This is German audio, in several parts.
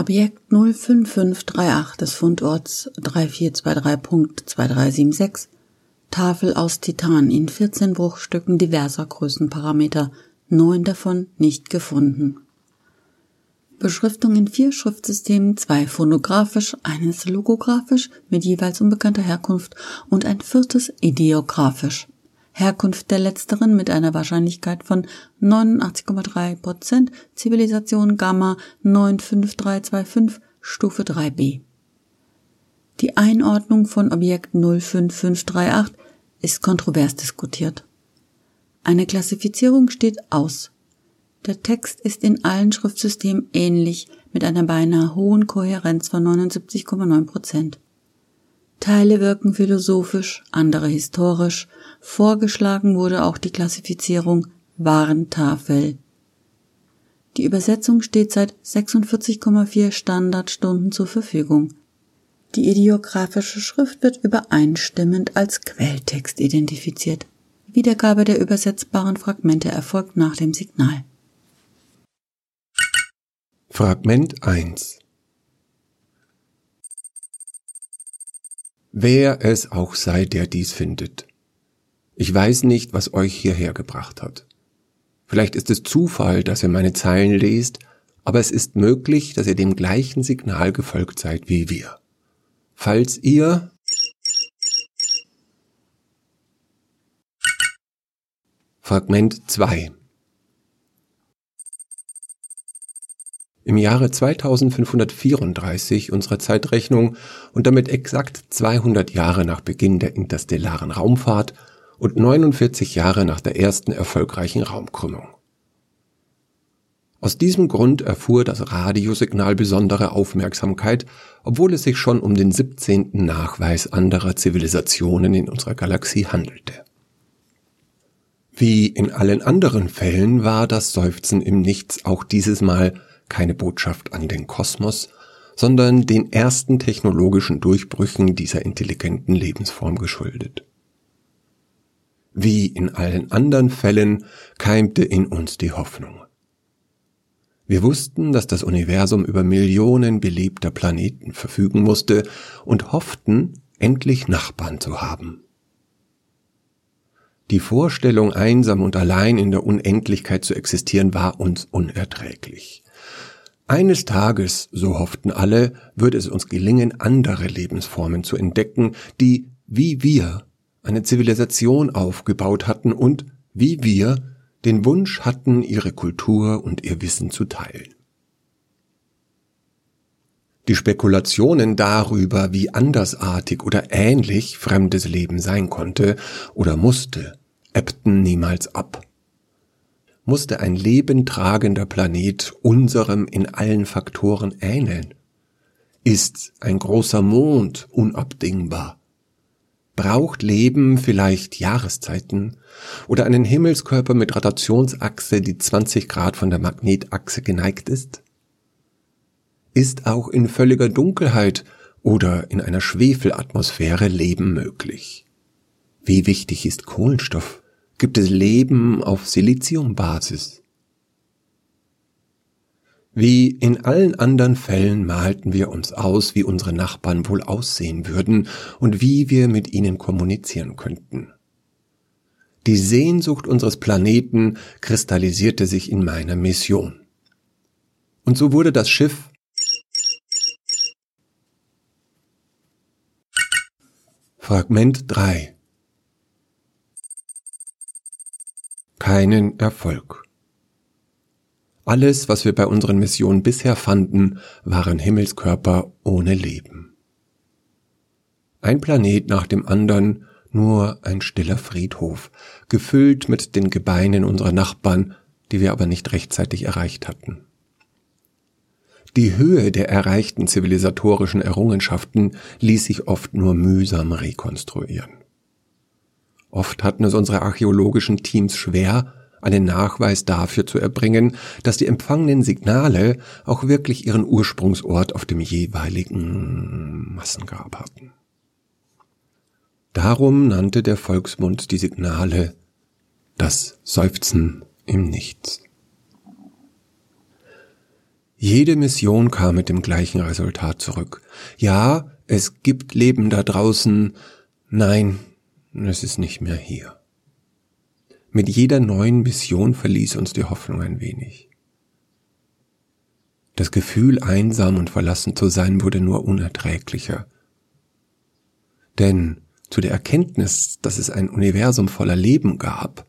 Objekt 05538 des Fundorts 3423.2376 Tafel aus Titan in 14 Bruchstücken diverser Größenparameter, neun davon nicht gefunden. Beschriftung in vier Schriftsystemen, zwei phonografisch, eines logografisch mit jeweils unbekannter Herkunft und ein viertes ideografisch. Herkunft der letzteren mit einer Wahrscheinlichkeit von 89,3 Prozent, Zivilisation Gamma 95325, Stufe 3b. Die Einordnung von Objekt 05538 ist kontrovers diskutiert. Eine Klassifizierung steht aus. Der Text ist in allen Schriftsystemen ähnlich mit einer beinahe hohen Kohärenz von 79,9 Prozent. Teile wirken philosophisch, andere historisch. Vorgeschlagen wurde auch die Klassifizierung Warntafel. Die Übersetzung steht seit 46,4 Standardstunden zur Verfügung. Die ideografische Schrift wird übereinstimmend als Quelltext identifiziert. Wiedergabe der übersetzbaren Fragmente erfolgt nach dem Signal. Fragment 1 Wer es auch sei, der dies findet. Ich weiß nicht, was euch hierher gebracht hat. Vielleicht ist es Zufall, dass ihr meine Zeilen lest, aber es ist möglich, dass ihr dem gleichen Signal gefolgt seid wie wir. Falls ihr Fragment 2 Im Jahre 2534 unserer Zeitrechnung und damit exakt 200 Jahre nach Beginn der interstellaren Raumfahrt und 49 Jahre nach der ersten erfolgreichen Raumkrümmung. Aus diesem Grund erfuhr das Radiosignal besondere Aufmerksamkeit, obwohl es sich schon um den 17. Nachweis anderer Zivilisationen in unserer Galaxie handelte. Wie in allen anderen Fällen war das Seufzen im Nichts auch dieses Mal keine Botschaft an den Kosmos, sondern den ersten technologischen Durchbrüchen dieser intelligenten Lebensform geschuldet. Wie in allen anderen Fällen keimte in uns die Hoffnung. Wir wussten, dass das Universum über Millionen belebter Planeten verfügen musste und hofften, endlich Nachbarn zu haben. Die Vorstellung, einsam und allein in der Unendlichkeit zu existieren, war uns unerträglich. Eines Tages, so hofften alle, würde es uns gelingen, andere Lebensformen zu entdecken, die, wie wir, eine Zivilisation aufgebaut hatten und, wie wir, den Wunsch hatten, ihre Kultur und ihr Wissen zu teilen. Die Spekulationen darüber, wie andersartig oder ähnlich fremdes Leben sein konnte oder musste, ebbten niemals ab. Musste ein lebentragender Planet unserem in allen Faktoren ähneln? Ist ein großer Mond unabdingbar? Braucht Leben vielleicht Jahreszeiten oder einen Himmelskörper mit Rotationsachse, die 20 Grad von der Magnetachse geneigt ist? Ist auch in völliger Dunkelheit oder in einer Schwefelatmosphäre Leben möglich? Wie wichtig ist Kohlenstoff? Gibt es Leben auf Siliziumbasis? Wie in allen anderen Fällen malten wir uns aus, wie unsere Nachbarn wohl aussehen würden und wie wir mit ihnen kommunizieren könnten. Die Sehnsucht unseres Planeten kristallisierte sich in meiner Mission. Und so wurde das Schiff Fragment 3 Keinen Erfolg. Alles, was wir bei unseren Missionen bisher fanden, waren Himmelskörper ohne Leben. Ein Planet nach dem anderen, nur ein stiller Friedhof, gefüllt mit den Gebeinen unserer Nachbarn, die wir aber nicht rechtzeitig erreicht hatten. Die Höhe der erreichten zivilisatorischen Errungenschaften ließ sich oft nur mühsam rekonstruieren. Oft hatten es unsere archäologischen Teams schwer, einen Nachweis dafür zu erbringen, dass die empfangenen Signale auch wirklich ihren Ursprungsort auf dem jeweiligen Massengrab hatten. Darum nannte der Volksmund die Signale das Seufzen im Nichts. Jede Mission kam mit dem gleichen Resultat zurück. Ja, es gibt Leben da draußen. Nein, es ist nicht mehr hier. Mit jeder neuen Mission verließ uns die Hoffnung ein wenig. Das Gefühl, einsam und verlassen zu sein, wurde nur unerträglicher. Denn zu der Erkenntnis, dass es ein Universum voller Leben gab,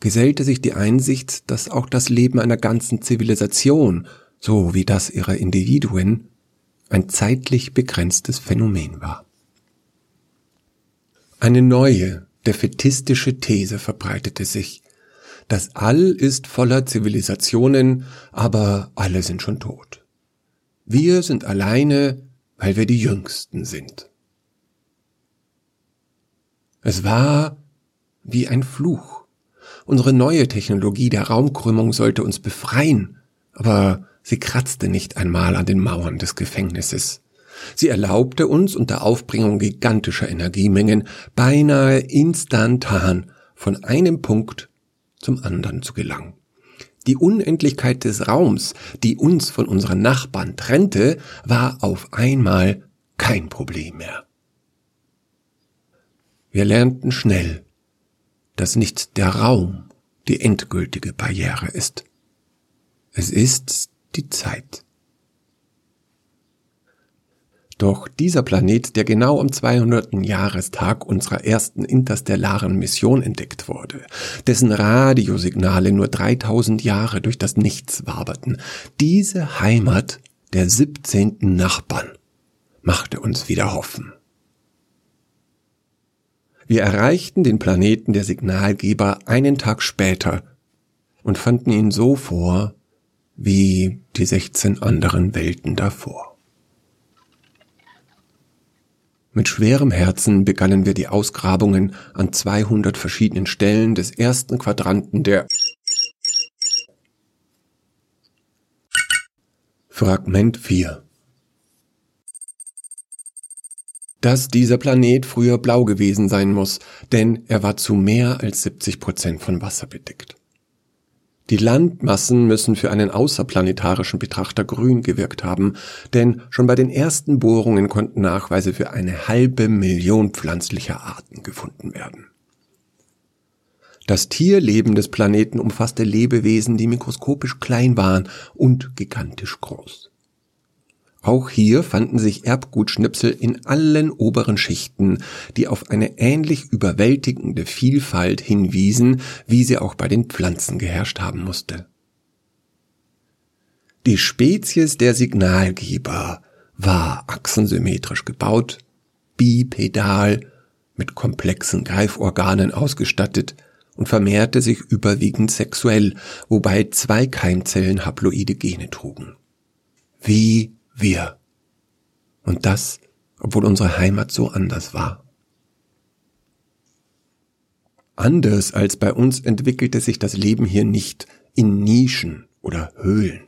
gesellte sich die Einsicht, dass auch das Leben einer ganzen Zivilisation so wie das ihrer Individuen, ein zeitlich begrenztes Phänomen war. Eine neue, defetistische These verbreitete sich. Das All ist voller Zivilisationen, aber alle sind schon tot. Wir sind alleine, weil wir die Jüngsten sind. Es war wie ein Fluch. Unsere neue Technologie der Raumkrümmung sollte uns befreien, aber Sie kratzte nicht einmal an den Mauern des Gefängnisses. Sie erlaubte uns unter Aufbringung gigantischer Energiemengen beinahe instantan von einem Punkt zum anderen zu gelangen. Die Unendlichkeit des Raums, die uns von unseren Nachbarn trennte, war auf einmal kein Problem mehr. Wir lernten schnell, dass nicht der Raum die endgültige Barriere ist. Es ist die Zeit. Doch dieser Planet, der genau am 200. Jahrestag unserer ersten interstellaren Mission entdeckt wurde, dessen Radiosignale nur 3000 Jahre durch das Nichts waberten, diese Heimat der 17. Nachbarn machte uns wieder hoffen. Wir erreichten den Planeten der Signalgeber einen Tag später und fanden ihn so vor, wie die 16 anderen Welten davor. Mit schwerem Herzen begannen wir die Ausgrabungen an 200 verschiedenen Stellen des ersten Quadranten der Fragment 4 Dass dieser Planet früher blau gewesen sein muss, denn er war zu mehr als 70 Prozent von Wasser bedeckt. Die Landmassen müssen für einen außerplanetarischen Betrachter grün gewirkt haben, denn schon bei den ersten Bohrungen konnten Nachweise für eine halbe Million pflanzlicher Arten gefunden werden. Das Tierleben des Planeten umfasste Lebewesen, die mikroskopisch klein waren und gigantisch groß. Auch hier fanden sich Erbgutschnipsel in allen oberen Schichten, die auf eine ähnlich überwältigende Vielfalt hinwiesen, wie sie auch bei den Pflanzen geherrscht haben musste. Die Spezies der Signalgeber war achsensymmetrisch gebaut, bipedal, mit komplexen Greiforganen ausgestattet und vermehrte sich überwiegend sexuell, wobei zwei Keimzellen haploide Gene trugen. Wie wir. Und das, obwohl unsere Heimat so anders war. Anders als bei uns entwickelte sich das Leben hier nicht in Nischen oder Höhlen.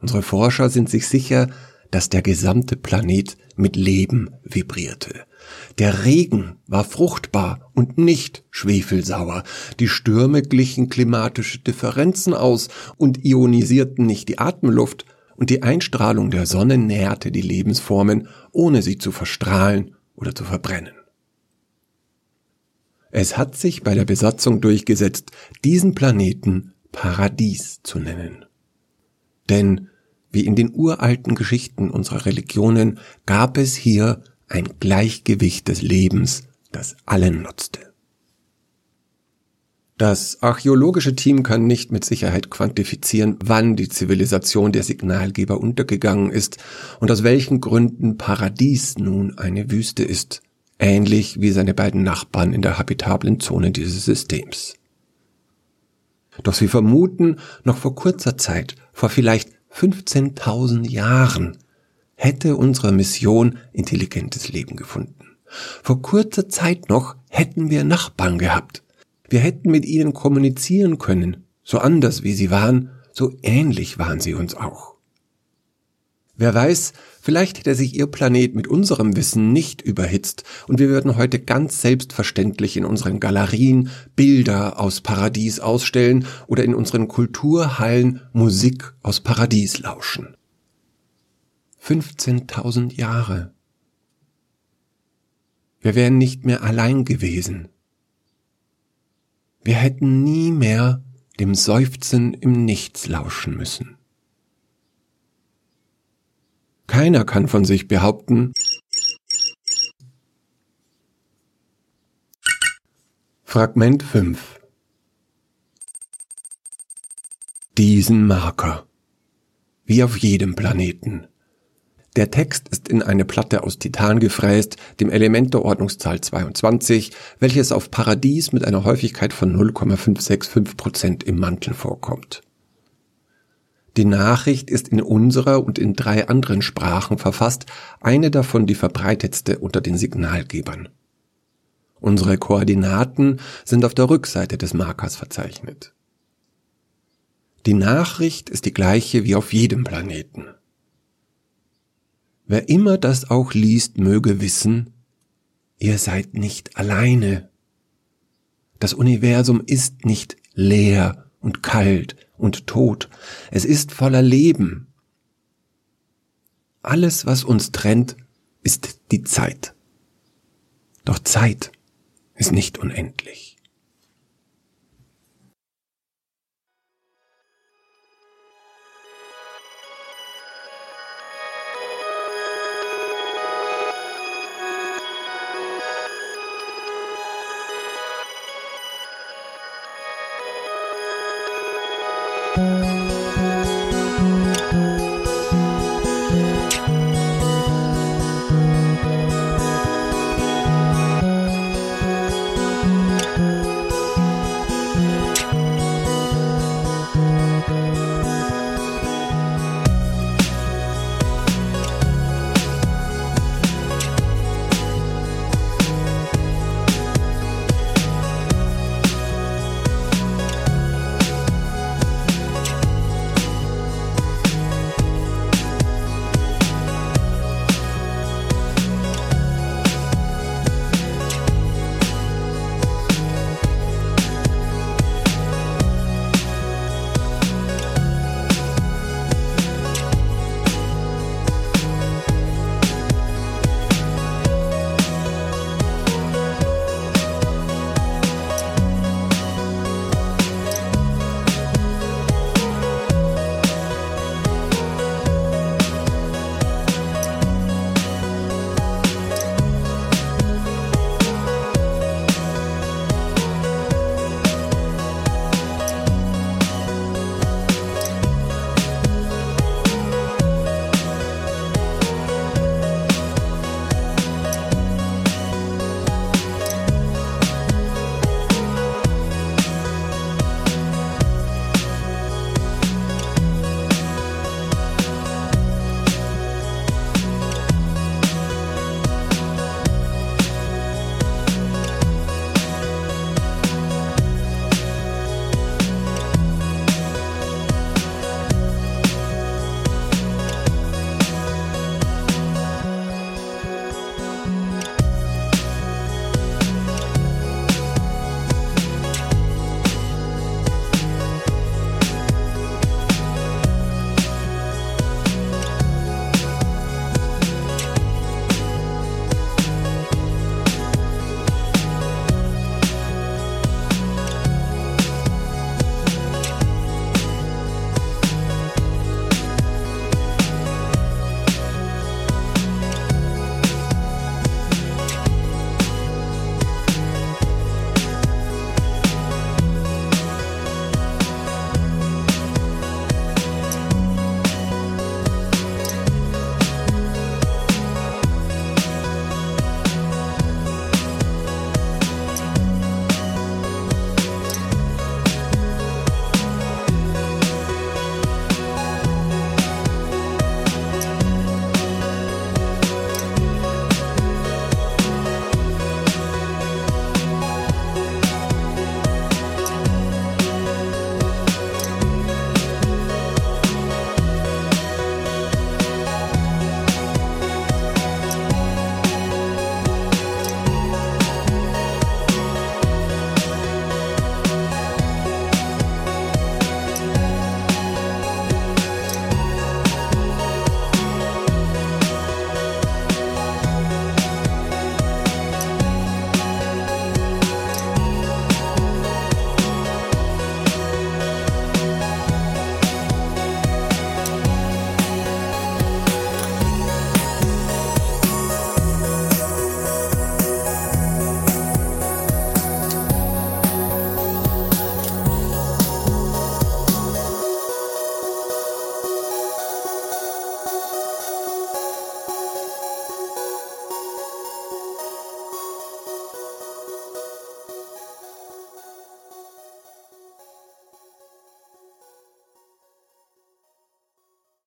Unsere Forscher sind sich sicher, dass der gesamte Planet mit Leben vibrierte. Der Regen war fruchtbar und nicht schwefelsauer. Die Stürme glichen klimatische Differenzen aus und ionisierten nicht die Atemluft, und die Einstrahlung der Sonne nährte die Lebensformen, ohne sie zu verstrahlen oder zu verbrennen. Es hat sich bei der Besatzung durchgesetzt, diesen Planeten Paradies zu nennen. Denn, wie in den uralten Geschichten unserer Religionen, gab es hier ein Gleichgewicht des Lebens, das allen nutzte. Das archäologische Team kann nicht mit Sicherheit quantifizieren, wann die Zivilisation der Signalgeber untergegangen ist und aus welchen Gründen Paradies nun eine Wüste ist, ähnlich wie seine beiden Nachbarn in der habitablen Zone dieses Systems. Doch sie vermuten, noch vor kurzer Zeit, vor vielleicht 15.000 Jahren, hätte unsere Mission intelligentes Leben gefunden. Vor kurzer Zeit noch hätten wir Nachbarn gehabt, wir hätten mit ihnen kommunizieren können, so anders wie sie waren, so ähnlich waren sie uns auch. Wer weiß, vielleicht hätte sich Ihr Planet mit unserem Wissen nicht überhitzt und wir würden heute ganz selbstverständlich in unseren Galerien Bilder aus Paradies ausstellen oder in unseren Kulturhallen Musik aus Paradies lauschen. 15.000 Jahre. Wir wären nicht mehr allein gewesen. Wir hätten nie mehr dem Seufzen im Nichts lauschen müssen. Keiner kann von sich behaupten, Fragment 5 Diesen Marker. Wie auf jedem Planeten. Der Text ist in eine Platte aus Titan gefräst, dem Element der Ordnungszahl 22, welches auf Paradies mit einer Häufigkeit von 0,565% im Mantel vorkommt. Die Nachricht ist in unserer und in drei anderen Sprachen verfasst, eine davon die verbreitetste unter den Signalgebern. Unsere Koordinaten sind auf der Rückseite des Markers verzeichnet. Die Nachricht ist die gleiche wie auf jedem Planeten. Wer immer das auch liest, möge wissen, ihr seid nicht alleine. Das Universum ist nicht leer und kalt und tot. Es ist voller Leben. Alles, was uns trennt, ist die Zeit. Doch Zeit ist nicht unendlich.